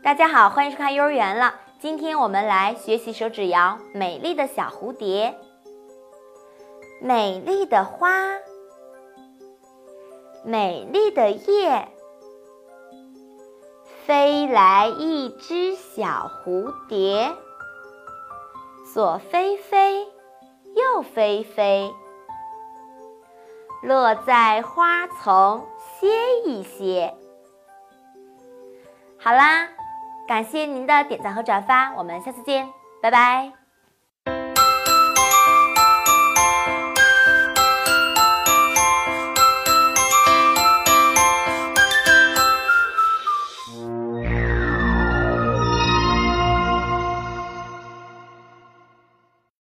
大家好，欢迎收看幼儿园了。今天我们来学习手指谣《美丽的小蝴蝶》。美丽的花，美丽的叶，飞来一只小蝴蝶，左飞飞，右飞飞，落在花丛歇一歇。好啦。感谢您的点赞和转发，我们下次见，拜拜。